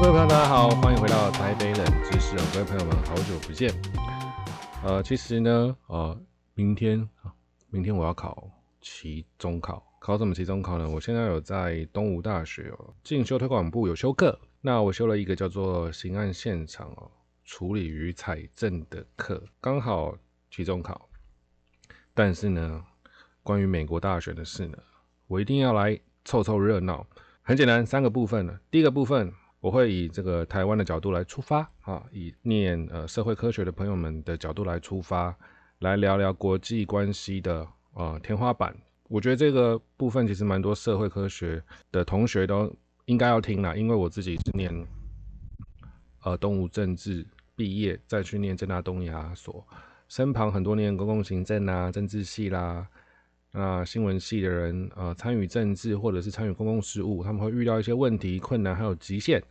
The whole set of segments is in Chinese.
各位朋友，大家好，欢迎回到台北冷知识哦，各位朋友们，好久不见。呃，其实呢，呃，明天啊，明天我要考期中考，考什么期中考呢？我现在有在东吴大学哦进修推广部有修课，那我修了一个叫做刑案现场哦处理与采证的课，刚好期中考。但是呢，关于美国大选的事呢，我一定要来凑凑热闹。很简单，三个部分呢。第一个部分，我会以这个台湾的角度来出发啊，以念呃社会科学的朋友们的角度来出发，来聊聊国际关系的呃天花板。我觉得这个部分其实蛮多社会科学的同学都应该要听啦，因为我自己是念呃动物政治毕业，再去念正大东亚所。身旁很多年公共行政啊、政治系啦、那新闻系的人，呃，参与政治或者是参与公共事务，他们会遇到一些问题、困难还有极限。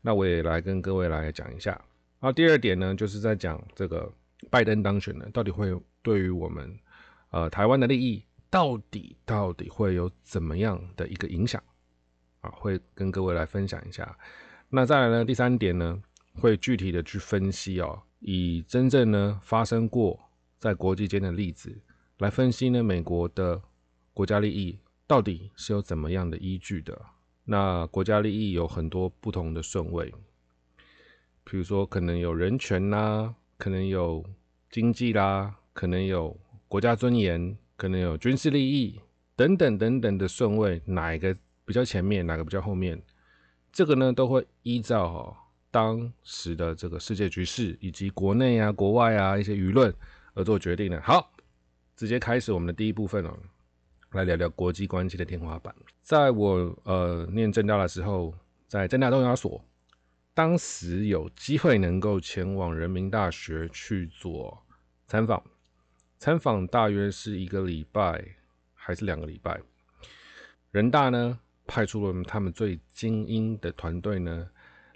那我也来跟各位来讲一下。然后第二点呢，就是在讲这个拜登当选呢，到底会对于我们呃台湾的利益，到底到底会有怎么样的一个影响啊？会跟各位来分享一下。那再来呢，第三点呢，会具体的去分析哦。以真正呢发生过在国际间的例子来分析呢，美国的国家利益到底是有怎么样的依据的？那国家利益有很多不同的顺位，比如说可能有人权啦，可能有经济啦，可能有国家尊严，可能有军事利益等等等等的顺位，哪一个比较前面，哪个比较后面？这个呢都会依照。当时的这个世界局势以及国内啊、国外啊一些舆论而做决定的。好，直接开始我们的第一部分哦，来聊聊国际关系的天花板。在我呃念正大的时候，在正大东亚所，当时有机会能够前往人民大学去做参访，参访大约是一个礼拜还是两个礼拜。人大呢派出了他们最精英的团队呢。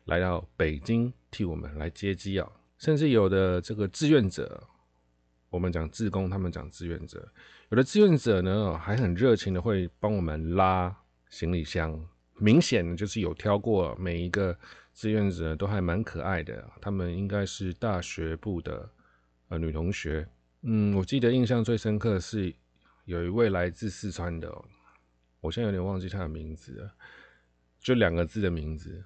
来到北京替我们来接机啊，甚至有的这个志愿者，我们讲志工，他们讲志愿者，有的志愿者呢还很热情的会帮我们拉行李箱，明显的就是有挑过每一个志愿者都还蛮可爱的，他们应该是大学部的呃女同学，嗯，我记得印象最深刻是有一位来自四川的，我现在有点忘记她的名字了，就两个字的名字。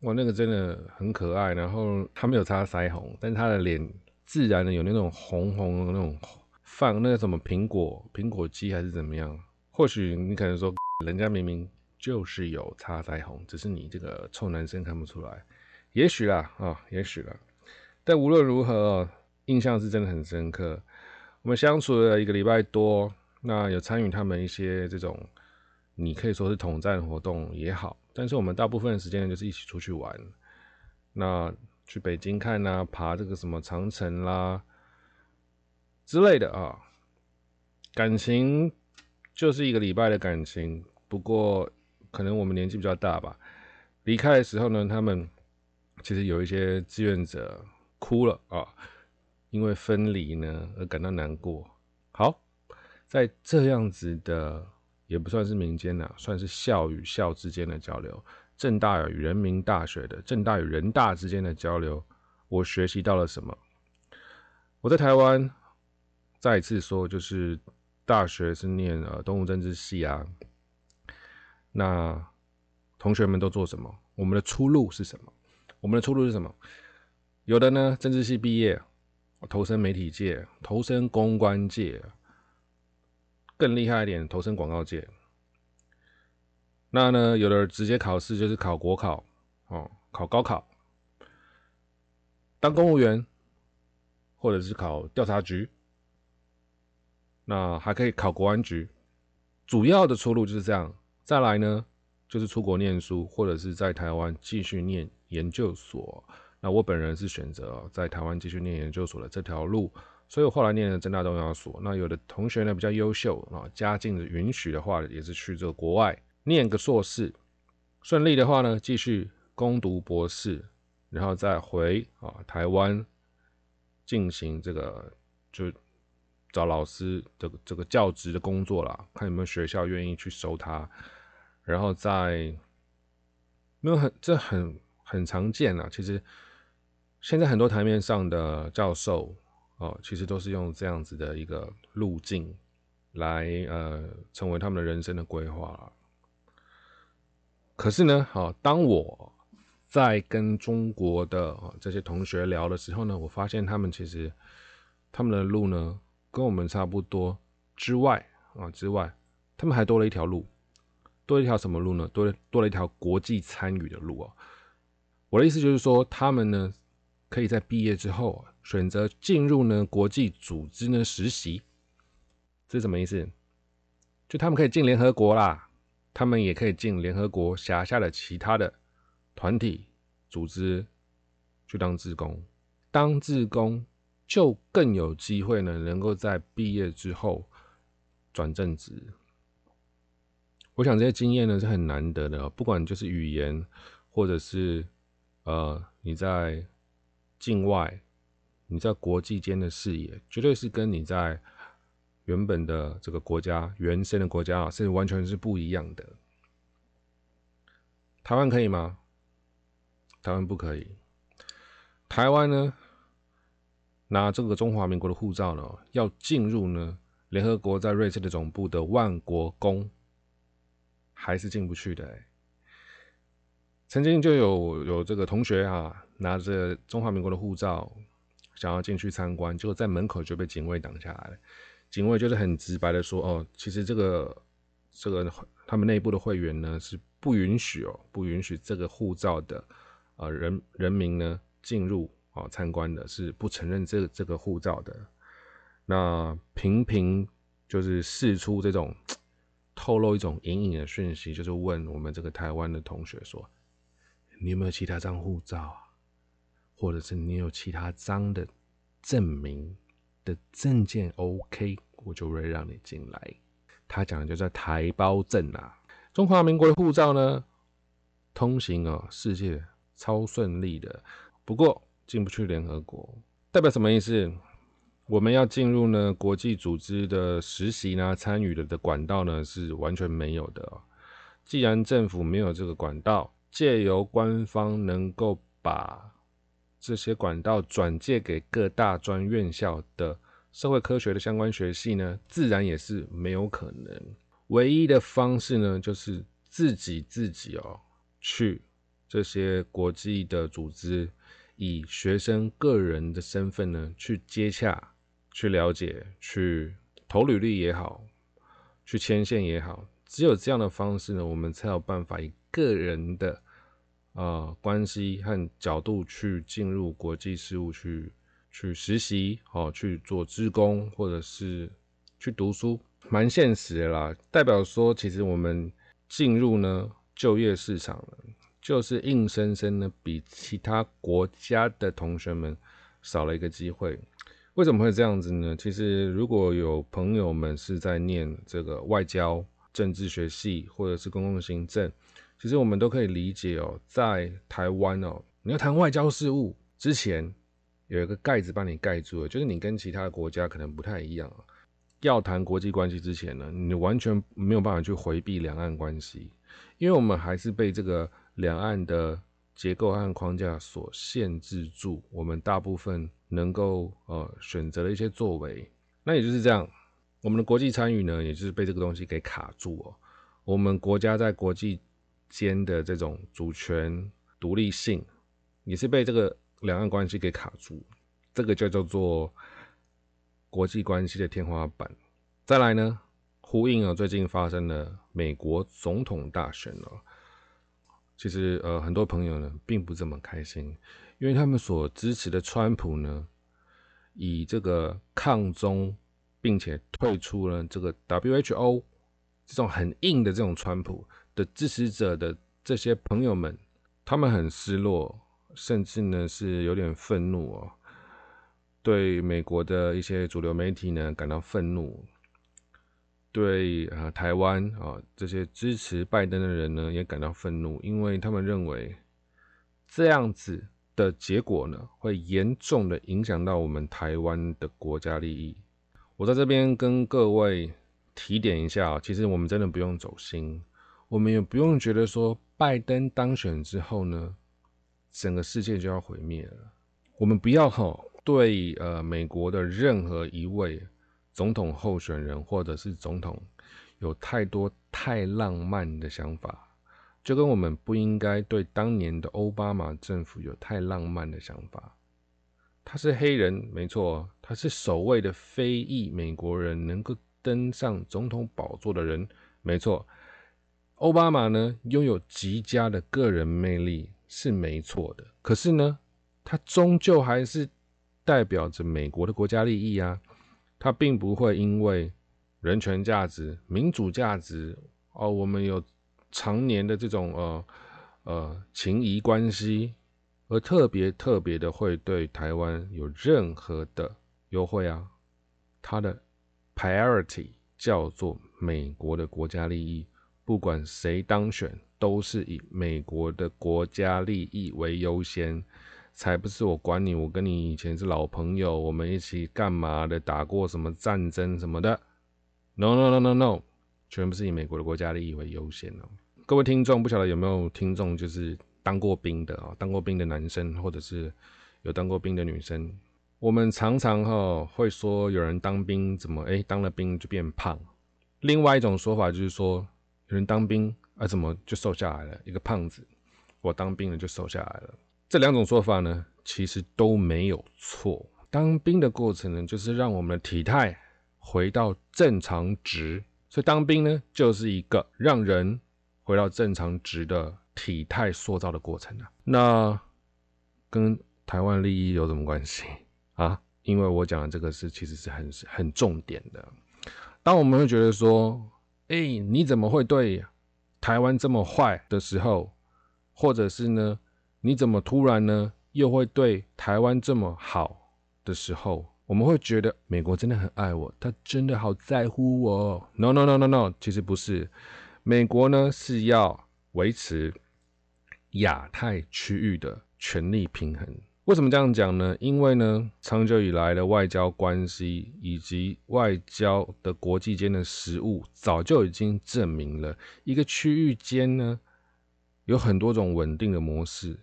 哇，那个真的很可爱，然后他没有擦腮红，但是他的脸自然的有那种红红的那种放那个什么苹果苹果肌还是怎么样？或许你可能说人家明明就是有擦腮红，只是你这个臭男生看不出来。也许啦啊，也许啦。但无论如何，印象是真的很深刻。我们相处了一个礼拜多，那有参与他们一些这种，你可以说是统战活动也好。但是我们大部分时间，就是一起出去玩，那去北京看呐，爬这个什么长城啦之类的啊，感情就是一个礼拜的感情。不过可能我们年纪比较大吧，离开的时候呢，他们其实有一些志愿者哭了啊，因为分离呢而感到难过。好，在这样子的。也不算是民间呐，算是校与校之间的交流。正大与人民大学的正大与人大之间的交流，我学习到了什么？我在台湾再一次说，就是大学是念呃动物政治系啊。那同学们都做什么？我们的出路是什么？我们的出路是什么？有的呢，政治系毕业，投身媒体界，投身公关界。更厉害一点，投身广告界。那呢，有的直接考试就是考国考，哦，考高考，当公务员，或者是考调查局。那还可以考国安局。主要的出路就是这样。再来呢，就是出国念书，或者是在台湾继续念研究所。那我本人是选择在台湾继续念研究所的这条路。所以我后来念了正大东亚所，那有的同学呢比较优秀啊，家境允许的话，也是去这个国外念个硕士，顺利的话呢，继续攻读博士，然后再回啊台湾进行这个就找老师的这个教职的工作啦，看有没有学校愿意去收他，然后再没有很这很很常见啊。其实现在很多台面上的教授哦，其实都是用这样子的一个路径来呃，成为他们的人生的规划。可是呢，好，当我在跟中国的这些同学聊的时候呢，我发现他们其实他们的路呢，跟我们差不多之外啊之外，他们还多了一条路。多一条什么路呢？多多了一条国际参与的路哦。我的意思就是说，他们呢可以在毕业之后选择进入呢国际组织呢实习。这是什么意思？就他们可以进联合国啦，他们也可以进联合国辖下的其他的团体组织去当志工。当志工就更有机会呢，能够在毕业之后转正职。我想这些经验呢是很难得的，不管就是语言，或者是呃你在境外，你在国际间的视野，绝对是跟你在原本的这个国家、原生的国家啊，是完全是不一样的。台湾可以吗？台湾不可以。台湾呢，拿这个中华民国的护照呢，要进入呢联合国在瑞士的总部的万国宫。还是进不去的。曾经就有有这个同学啊，拿着中华民国的护照，想要进去参观，结果在门口就被警卫挡下来了。警卫就是很直白的说：“哦，其实这个这个他们内部的会员呢是不允许哦，不允许这个护照的啊人人民呢进入啊参观的，是不承认这这个护照的。那频频就是试出这种。”透露一种隐隐的讯息，就是问我们这个台湾的同学说：“你有没有其他张护照啊？或者是你有其他张的证明的证件？OK，我就会让你进来。”他讲的就在台胞证啊，中华民国的护照呢，通行哦，世界超顺利的。不过进不去联合国，代表什么意思？我们要进入呢国际组织的实习呢，参与的的管道呢是完全没有的。既然政府没有这个管道，借由官方能够把这些管道转借给各大专院校的社会科学的相关学系呢，自然也是没有可能。唯一的方式呢，就是自己自己哦去这些国际的组织，以学生个人的身份呢去接洽。去了解，去投履历也好，去牵线也好，只有这样的方式呢，我们才有办法以个人的啊关系和角度去进入国际事务，去去实习，哦，去做职工，或者是去读书，蛮现实的啦。代表说，其实我们进入呢就业市场，就是硬生生的比其他国家的同学们少了一个机会。为什么会这样子呢？其实如果有朋友们是在念这个外交、政治学系或者是公共行政，其实我们都可以理解哦，在台湾哦，你要谈外交事务之前，有一个盖子帮你盖住了，就是你跟其他的国家可能不太一样。要谈国际关系之前呢，你完全没有办法去回避两岸关系，因为我们还是被这个两岸的结构和框架所限制住，我们大部分。能够呃选择的一些作为，那也就是这样，我们的国际参与呢，也就是被这个东西给卡住哦。我们国家在国际间的这种主权独立性，也是被这个两岸关系给卡住，这个就叫做国际关系的天花板。再来呢，呼应了最近发生的美国总统大选了，其实呃很多朋友呢并不这么开心。因为他们所支持的川普呢，以这个抗中，并且退出了这个 WHO 这种很硬的这种川普支持者的这些朋友们，他们很失落，甚至呢是有点愤怒哦，对美国的一些主流媒体呢感到愤怒，对啊台湾啊这些支持拜登的人呢也感到愤怒，因为他们认为这样子。的结果呢，会严重的影响到我们台湾的国家利益。我在这边跟各位提点一下，其实我们真的不用走心，我们也不用觉得说拜登当选之后呢，整个世界就要毁灭了。我们不要哈对呃美国的任何一位总统候选人或者是总统有太多太浪漫的想法，就跟我们不应该对当年的奥巴马政府有太浪漫的想法。他是黑人，没错，他是首位的非裔美国人能够登上总统宝座的人，没错。奥巴马呢，拥有极佳的个人魅力是没错的，可是呢，他终究还是代表着美国的国家利益啊。他并不会因为人权价值、民主价值哦，我们有常年的这种呃呃情谊关系。而特别特别的会对台湾有任何的优惠啊？它的 priority 叫做美国的国家利益，不管谁当选，都是以美国的国家利益为优先，才不是我管你，我跟你以前是老朋友，我们一起干嘛的，打过什么战争什么的？No No No No No，全部是以美国的国家利益为优先哦。各位听众，不晓得有没有听众就是。当过兵的啊，当过兵的男生，或者是有当过兵的女生，我们常常哈会说有人当兵怎么哎当了兵就变胖，另外一种说法就是说有人当兵啊怎么就瘦下来了，一个胖子，我当兵了就瘦下来了。这两种说法呢其实都没有错，当兵的过程呢就是让我们的体态回到正常值，所以当兵呢就是一个让人回到正常值的。体态塑造的过程啊，那跟台湾利益有什么关系啊？因为我讲的这个是其实是很很重点的。当我们会觉得说，哎，你怎么会对台湾这么坏的时候，或者是呢，你怎么突然呢又会对台湾这么好的时候，我们会觉得美国真的很爱我，他真的好在乎我。No No No No No，其实不是，美国呢是要维持。亚太区域的权力平衡，为什么这样讲呢？因为呢，长久以来的外交关系以及外交的国际间的实务，早就已经证明了，一个区域间呢，有很多种稳定的模式，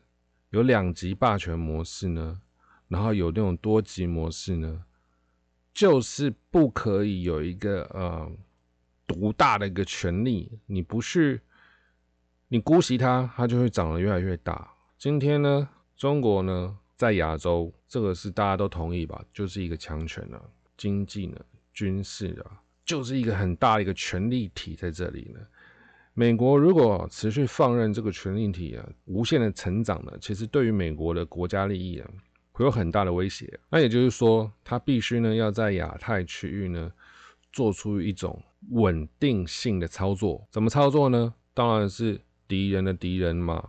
有两极霸权模式呢，然后有那种多极模式呢，就是不可以有一个呃独大的一个权力，你不是。你姑息它，它就会长得越来越大。今天呢，中国呢，在亚洲，这个是大家都同意吧？就是一个强权啊，经济呢，军事啊，就是一个很大的一个权力体在这里呢。美国如果持续放任这个权力体啊，无限的成长呢，其实对于美国的国家利益啊，会有很大的威胁。那也就是说，它必须呢，要在亚太区域呢，做出一种稳定性的操作。怎么操作呢？当然是。敌人的敌人嘛，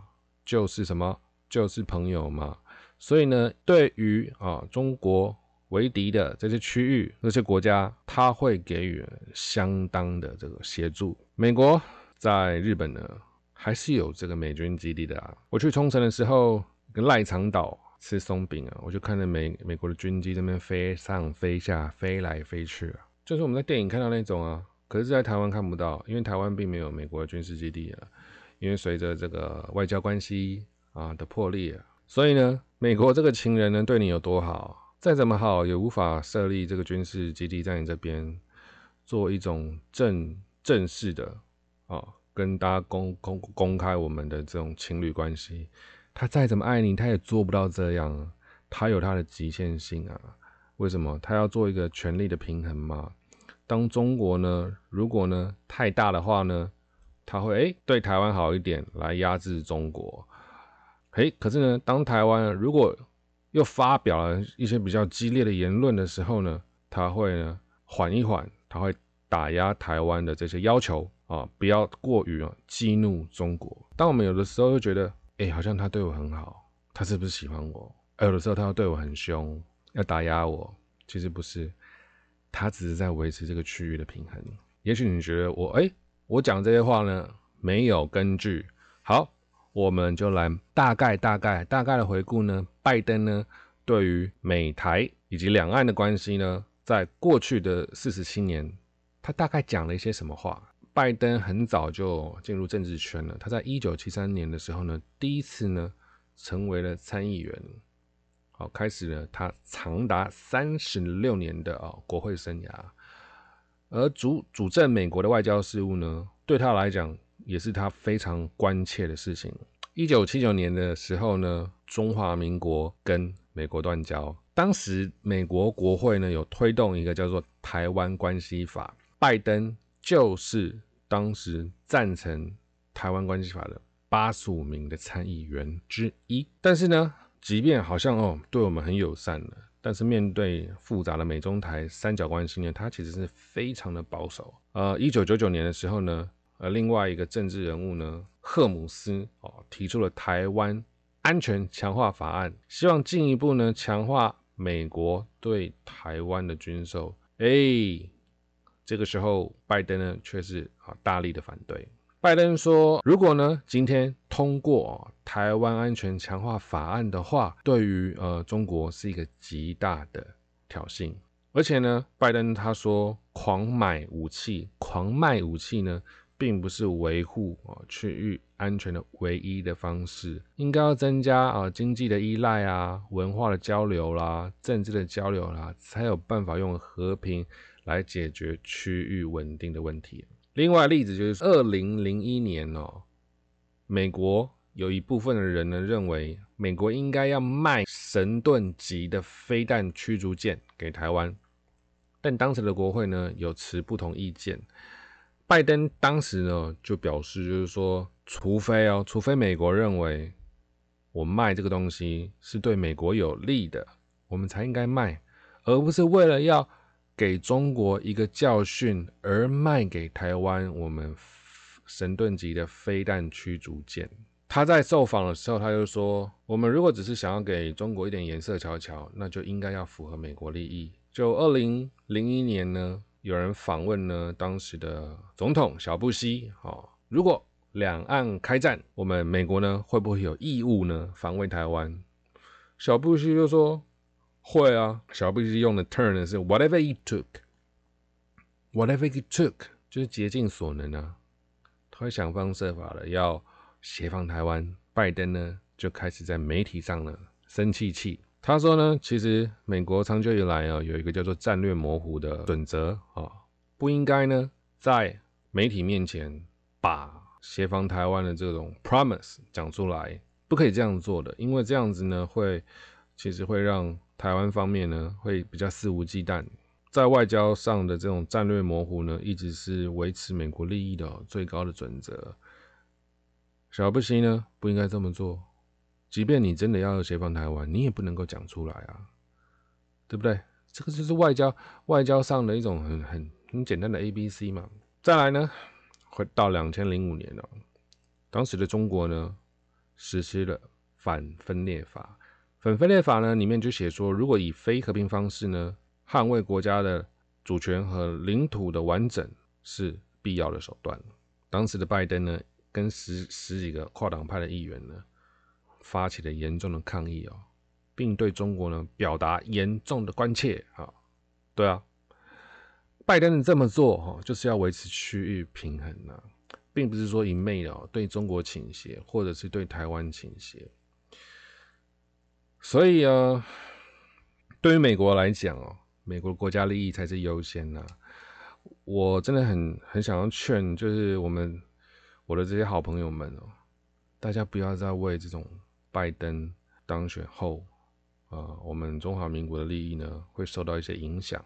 就是什么，就是朋友嘛。所以呢，对于啊中国为敌的这些区域、这些国家，他会给予相当的这个协助。美国在日本呢，还是有这个美军基地的啊。我去冲绳的时候，跟赖长岛吃松饼啊，我就看着美美国的军机这边飞上飞下、飞来飞去啊，就是我们在电影看到那种啊。可是，在台湾看不到，因为台湾并没有美国的军事基地啊。因为随着这个外交关系啊的破裂，所以呢，美国这个情人呢对你有多好，再怎么好也无法设立这个军事基地在你这边，做一种正正式的啊，跟大家公公公开我们的这种情侣关系。他再怎么爱你，他也做不到这样，他有他的极限性啊。为什么？他要做一个权力的平衡嘛。当中国呢，如果呢太大的话呢？他会诶对台湾好一点，来压制中国。诶，可是呢，当台湾如果又发表了一些比较激烈的言论的时候呢，他会呢缓一缓，他会打压台湾的这些要求啊，不要过于啊激怒中国。当我们有的时候又觉得，诶，好像他对我很好，他是不是喜欢我？有的时候他要对我很凶，要打压我，其实不是，他只是在维持这个区域的平衡。也许你觉得我诶。我讲这些话呢，没有根据。好，我们就来大概、大概、大概的回顾呢。拜登呢，对于美台以及两岸的关系呢，在过去的四十七年，他大概讲了一些什么话？拜登很早就进入政治圈了。他在一九七三年的时候呢，第一次呢，成为了参议员，好，开始了他长达三十六年的啊国会生涯。而主主政美国的外交事务呢，对他来讲也是他非常关切的事情。一九七九年的时候呢，中华民国跟美国断交，当时美国国会呢有推动一个叫做《台湾关系法》，拜登就是当时赞成台湾关系法的八十五名的参议员之一。但是呢，即便好像哦对我们很友善了。但是面对复杂的美中台三角关系呢，他其实是非常的保守。呃，一九九九年的时候呢，而，另外一个政治人物呢，赫姆斯哦，提出了台湾安全强化法案，希望进一步呢强化美国对台湾的军售。哎，这个时候拜登呢却是啊大力的反对。拜登说：“如果呢，今天通过台湾安全强化法案的话，对于呃中国是一个极大的挑衅。而且呢，拜登他说，狂买武器、狂卖武器呢，并不是维护啊区域安全的唯一的方式，应该要增加啊经济的依赖啊、文化的交流啦、政治的交流啦，才有办法用和平来解决区域稳定的问题。”另外例子就是二零零一年哦，美国有一部分的人呢认为，美国应该要卖神盾级的飞弹驱逐舰给台湾，但当时的国会呢有持不同意见。拜登当时呢就表示，就是说，除非哦，除非美国认为我卖这个东西是对美国有利的，我们才应该卖，而不是为了要。给中国一个教训，而卖给台湾我们神盾级的飞弹驱逐舰。他在受访的时候，他就说：“我们如果只是想要给中国一点颜色瞧瞧，那就应该要符合美国利益。”就二零零一年呢，有人访问呢当时的总统小布希，哦，如果两岸开战，我们美国呢会不会有义务呢防卫台湾？小布希就说。会啊，小布希用的 turn 是 whatever it took，whatever it took 就是竭尽所能啊，他会想方设法的要协防台湾。拜登呢就开始在媒体上呢生气气，他说呢，其实美国长久以来啊有一个叫做战略模糊的准则啊，不应该呢在媒体面前把协防台湾的这种 promise 讲出来，不可以这样做的，因为这样子呢会其实会让。台湾方面呢，会比较肆无忌惮，在外交上的这种战略模糊呢，一直是维持美国利益的最高的准则。小布希呢，不应该这么做。即便你真的要协防台湾，你也不能够讲出来啊，对不对？这个就是外交外交上的一种很很很简单的 A B C 嘛。再来呢，回到两千零五年了，当时的中国呢，实施了反分裂法。反分裂法呢，里面就写说，如果以非和平方式呢，捍卫国家的主权和领土的完整是必要的手段。当时的拜登呢，跟十十几个跨党派的议员呢，发起了严重的抗议哦，并对中国呢表达严重的关切啊。对啊，拜登这么做哈，就是要维持区域平衡呢，并不是说一昧的对中国倾斜，或者是对台湾倾斜。所以啊，对于美国来讲哦，美国国家利益才是优先呐。我真的很很想要劝，就是我们我的这些好朋友们哦，大家不要再为这种拜登当选后啊，我们中华民国的利益呢会受到一些影响，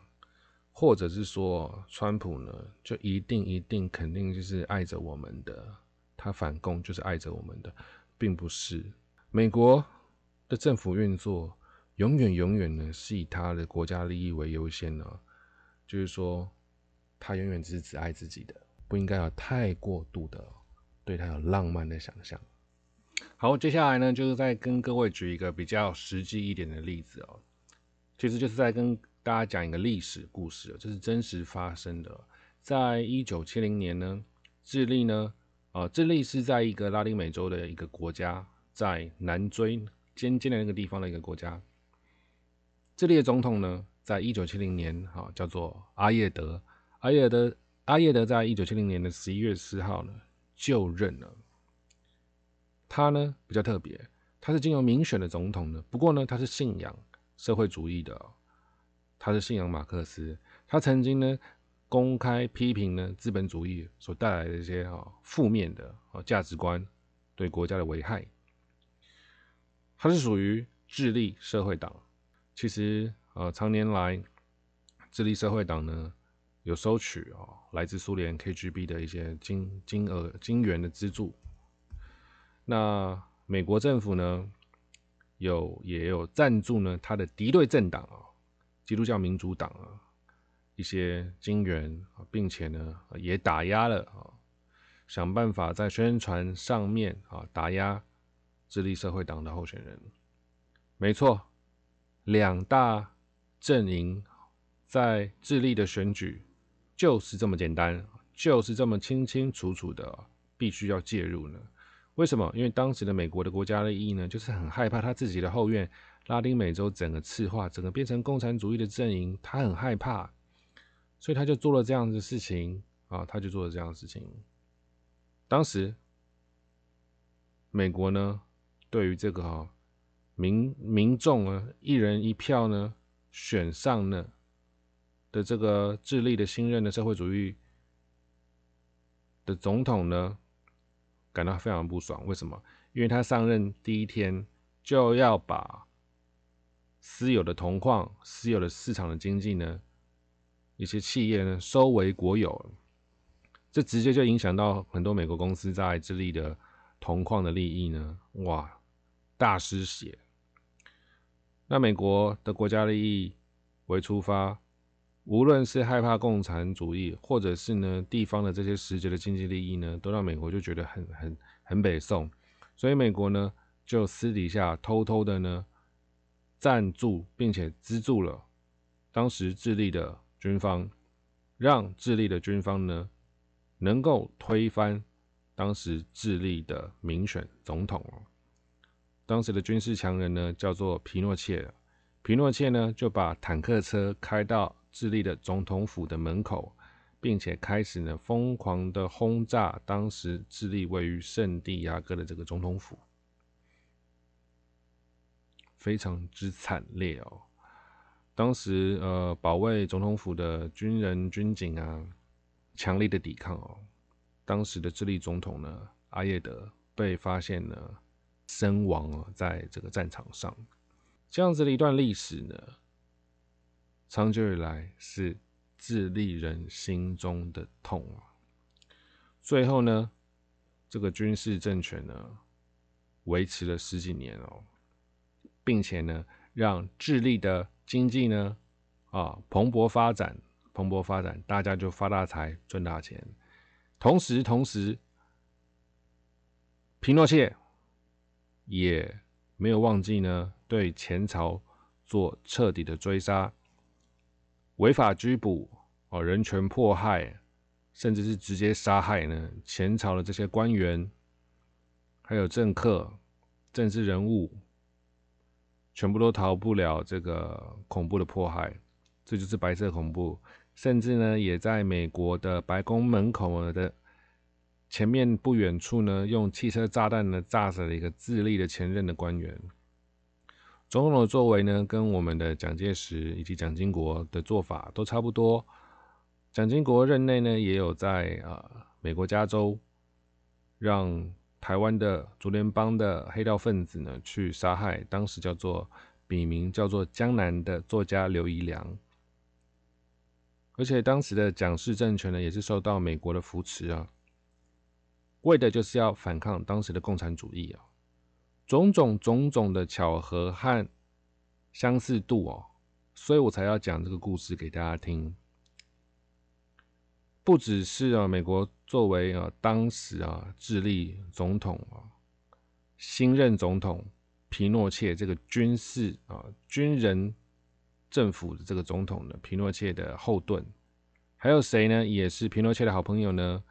或者是说川普呢就一定一定肯定就是爱着我们的，他反共就是爱着我们的，并不是美国。的政府运作永远永远呢是以他的国家利益为优先呢，就是说他永远只是只爱自己的，不应该有太过度的对他有浪漫的想象。好，接下来呢就是再跟各位举一个比较实际一点的例子哦，其实就是在跟大家讲一个历史故事，这是真实发生的，在一九七零年呢，智利呢，呃，智利是在一个拉丁美洲的一个国家，在南追。尖尖的那个地方的一个国家，智利的总统呢，在一九七零年，哈，叫做阿叶德。阿叶德，阿叶德在一九七零年的十一月四号呢就任了。他呢比较特别，他是经由民选的总统呢。不过呢，他是信仰社会主义的，他是信仰马克思。他曾经呢公开批评呢资本主义所带来的一些啊负面的啊价值观对国家的危害。他是属于智利社会党。其实呃，常年来智利社会党呢。有收取啊，来自苏联 KGB 的一些金金额金元的资助。那美国政府呢，有也有赞助呢，他的敌对政党啊，基督教民主党啊，一些金元啊，并且呢，也打压了啊，想办法在宣传上面啊，打压智利社会党的候选人。没错，两大阵营在智利的选举。就是这么简单，就是这么清清楚楚的，必须要介入呢？为什么？因为当时的美国的国家利益呢，就是很害怕他自己的后院拉丁美洲整个赤化，整个变成共产主义的阵营，他很害怕，所以他就做了这样的事情啊，他就做了这样的事情。当时美国呢，对于这个哈民民众啊，一人一票呢，选上呢。的这个智利的新任的社会主义的总统呢，感到非常不爽。为什么？因为他上任第一天就要把私有的铜矿、私有的市场的经济呢，一些企业呢收为国有，这直接就影响到很多美国公司在智利的铜矿的利益呢。哇，大失血。那美国的国家利益为出发。无论是害怕共产主义，或者是呢地方的这些实质的经济利益呢，都让美国就觉得很很很北宋，所以美国呢就私底下偷偷的呢赞助并且资助了当时智利的军方，让智利的军方呢能够推翻当时智利的民选总统哦。当时的军事强人呢叫做皮诺切，皮诺切呢就把坦克车开到。智利的总统府的门口，并且开始呢疯狂的轰炸当时智利位于圣地亚哥的这个总统府，非常之惨烈哦。当时呃保卫总统府的军人军警啊，强力的抵抗哦。当时的智利总统呢阿耶德被发现呢身亡了，在这个战场上，这样子的一段历史呢。长久以来是智利人心中的痛啊！最后呢，这个军事政权呢维持了十几年哦，并且呢让智利的经济呢啊蓬勃发展，蓬勃发展，大家就发大财，赚大钱。同时，同时，皮诺切也没有忘记呢对前朝做彻底的追杀。违法拘捕哦，人权迫害，甚至是直接杀害呢？前朝的这些官员，还有政客、政治人物，全部都逃不了这个恐怖的迫害。这就是白色恐怖。甚至呢，也在美国的白宫门口的前面不远处呢，用汽车炸弹呢炸死了一个智利的前任的官员。总统的作为呢，跟我们的蒋介石以及蒋经国的做法都差不多。蒋经国任内呢，也有在啊美国加州，让台湾的竹联帮的黑道分子呢去杀害当时叫做笔名叫做江南的作家刘宜良。而且当时的蒋氏政权呢，也是受到美国的扶持啊，为的就是要反抗当时的共产主义啊。种种种种的巧合和相似度哦，所以我才要讲这个故事给大家听。不只是啊，美国作为啊当时啊智利总统啊新任总统皮诺切这个军事啊军人政府的这个总统的，皮诺切的后盾，还有谁呢？也是皮诺切的好朋友呢？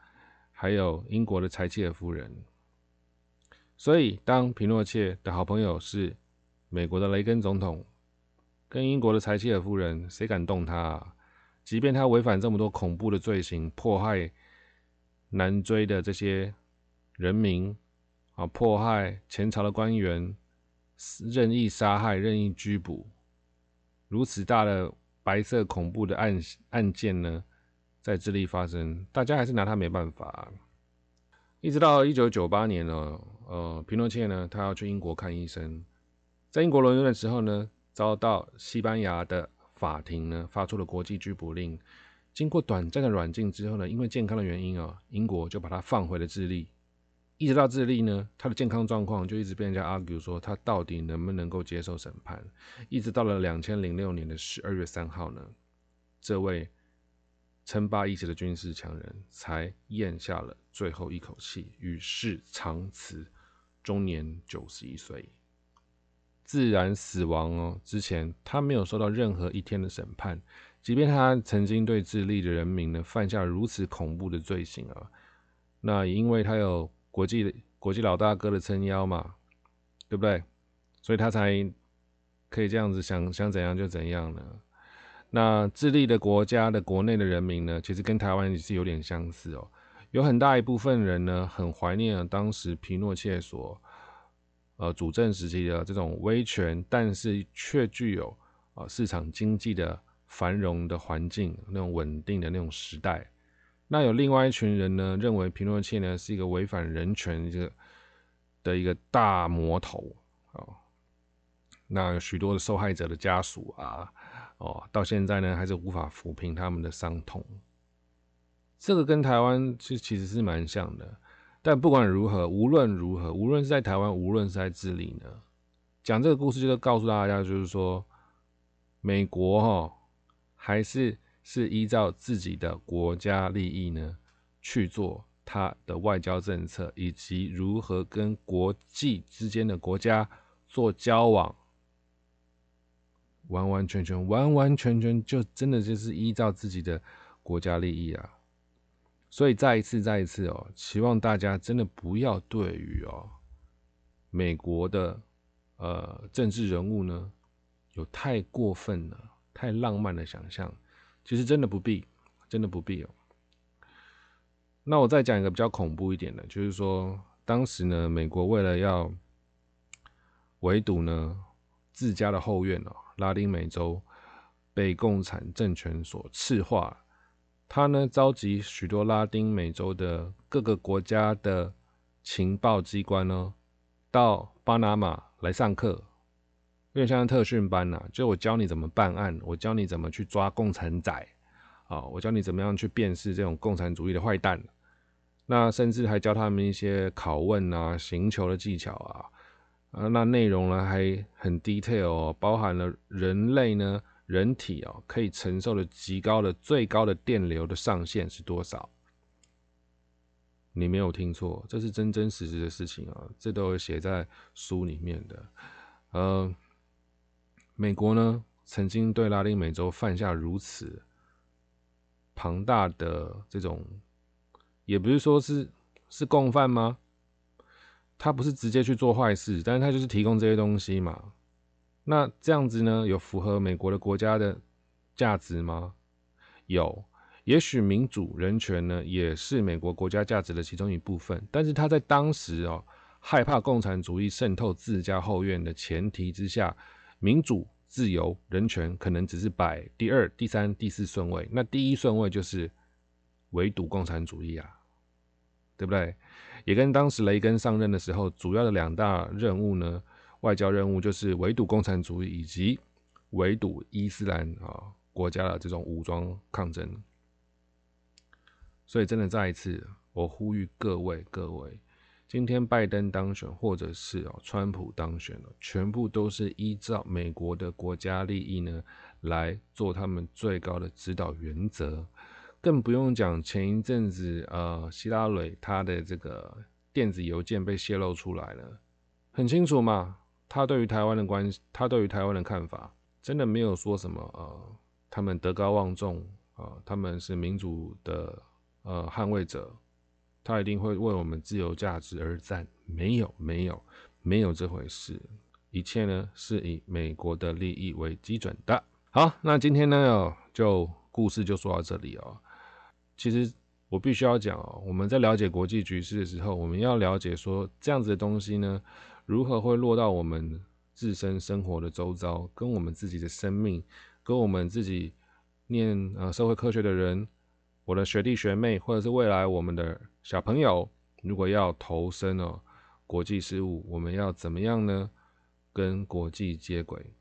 还有英国的柴契尔夫人。所以，当皮诺切的好朋友是美国的雷根总统，跟英国的柴契尔夫人，谁敢动他？啊？即便他违反这么多恐怖的罪行，迫害南追的这些人民，啊，迫害前朝的官员，任意杀害、任意拘捕，如此大的白色恐怖的案案件呢，在智利发生，大家还是拿他没办法。一直到一九九八年呢，呃，皮诺切呢，他要去英国看医生，在英国伦敦的时候呢，遭到西班牙的法庭呢发出了国际拘捕令。经过短暂的软禁之后呢，因为健康的原因啊，英国就把他放回了智利。一直到智利呢，他的健康状况就一直被人家 argue 说他到底能不能够接受审判。一直到了两千零六年的十二月三号呢，这位称霸一时的军事强人才咽下了最后一口气，与世长辞，终年九十一岁，自然死亡哦。之前他没有受到任何一天的审判。即便他曾经对智利的人民呢犯下如此恐怖的罪行啊，那也因为他有国际国际老大哥的撑腰嘛，对不对？所以他才可以这样子想想怎样就怎样呢？那智利的国家的国内的人民呢，其实跟台湾也是有点相似哦，有很大一部分人呢很怀念当时皮诺切所呃主政时期的这种威权，但是却具有啊市场经济的。繁荣的环境，那种稳定的那种时代，那有另外一群人呢，认为皮诺切呢是一个违反人权这个的一个大魔头啊。那许多的受害者的家属啊，哦，到现在呢还是无法抚平他们的伤痛。这个跟台湾其其实是蛮像的，但不管如何，无论如何，无论是在台湾，无论是在智利呢，讲这个故事就是告诉大家，就是说美国哈。还是是依照自己的国家利益呢去做他的外交政策，以及如何跟国际之间的国家做交往，完完全全、完完全全就真的就是依照自己的国家利益啊！所以再一次、再一次哦，希望大家真的不要对于哦美国的呃政治人物呢有太过分了。太浪漫的想象，其实真的不必，真的不必哦。那我再讲一个比较恐怖一点的，就是说，当时呢，美国为了要围堵呢自家的后院哦，拉丁美洲被共产政权所赤化，他呢召集许多拉丁美洲的各个国家的情报机关呢，到巴拿马来上课。有点像特训班呐，就我教你怎么办案，我教你怎么去抓共产仔，啊，我教你怎么样去辨识这种共产主义的坏蛋，那甚至还教他们一些拷问啊、行求的技巧啊，啊，那内容呢还很 detail 哦，包含了人类呢人体哦可以承受的极高的最高的电流的上限是多少？你没有听错，这是真真实实的事情啊，这都有写在书里面的，嗯。美国呢，曾经对拉丁美洲犯下如此庞大的这种，也不是说是是共犯吗？他不是直接去做坏事，但是他就是提供这些东西嘛。那这样子呢，有符合美国的国家的价值吗？有，也许民主人权呢，也是美国国家价值的其中一部分。但是他在当时哦，害怕共产主义渗透自家后院的前提之下。民主、自由、人权可能只是摆第二、第三、第四顺位，那第一顺位就是围堵共产主义啊，对不对？也跟当时雷根上任的时候主要的两大任务呢，外交任务就是围堵共产主义以及围堵伊斯兰啊国家的这种武装抗争。所以，真的再一次，我呼吁各位各位。今天拜登当选，或者是哦川普当选了，全部都是依照美国的国家利益呢来做他们最高的指导原则，更不用讲前一阵子呃希拉蕊他的这个电子邮件被泄露出来了，很清楚嘛，他对于台湾的关系，他对于台湾的看法，真的没有说什么呃他们德高望重啊，他们是民主的呃捍卫者。他一定会为我们自由价值而战？没有，没有，没有这回事。一切呢是以美国的利益为基准的。好，那今天呢就故事就说到这里哦。其实我必须要讲哦，我们在了解国际局势的时候，我们要了解说这样子的东西呢，如何会落到我们自身生活的周遭，跟我们自己的生命，跟我们自己念呃社会科学的人，我的学弟学妹，或者是未来我们的小朋友，如果要投身哦国际事务，我们要怎么样呢？跟国际接轨。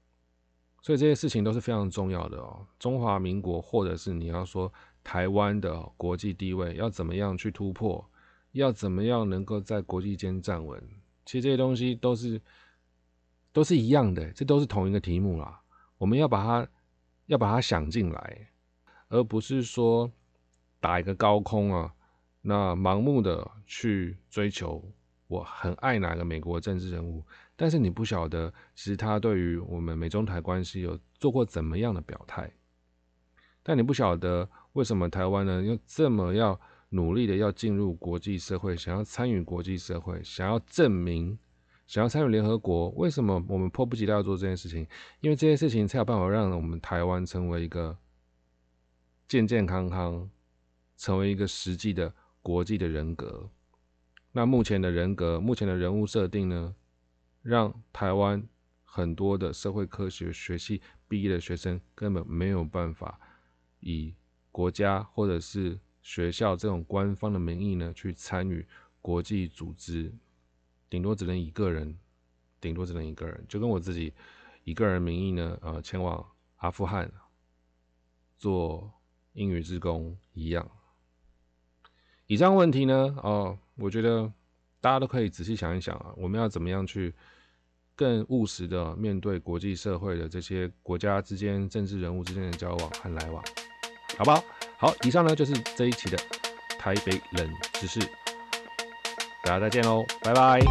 所以这些事情都是非常重要的哦。中华民国，或者是你要说台湾的国际地位要怎么样去突破，要怎么样能够在国际间站稳，其实这些东西都是都是一样的，这都是同一个题目啦。我们要把它要把它想进来，而不是说打一个高空啊，那盲目的去追求。我很爱哪个美国政治人物，但是你不晓得，其实他对于我们美中台关系有做过怎么样的表态。但你不晓得为什么台湾呢，又这么要努力的要进入国际社会，想要参与国际社会，想要证明，想要参与联合国。为什么我们迫不及待要做这件事情？因为这件事情才有办法让我们台湾成为一个健健康康，成为一个实际的国际的人格。那目前的人格，目前的人物设定呢，让台湾很多的社会科学学系毕业的学生根本没有办法以国家或者是学校这种官方的名义呢去参与国际组织，顶多只能一个人，顶多只能一个人，就跟我自己以个人名义呢，呃，前往阿富汗做英语职工一样。以上问题呢，哦。我觉得大家都可以仔细想一想啊，我们要怎么样去更务实的面对国际社会的这些国家之间政治人物之间的交往和来往，好不好？好，以上呢就是这一期的台北冷知识，大家再见喽，拜拜。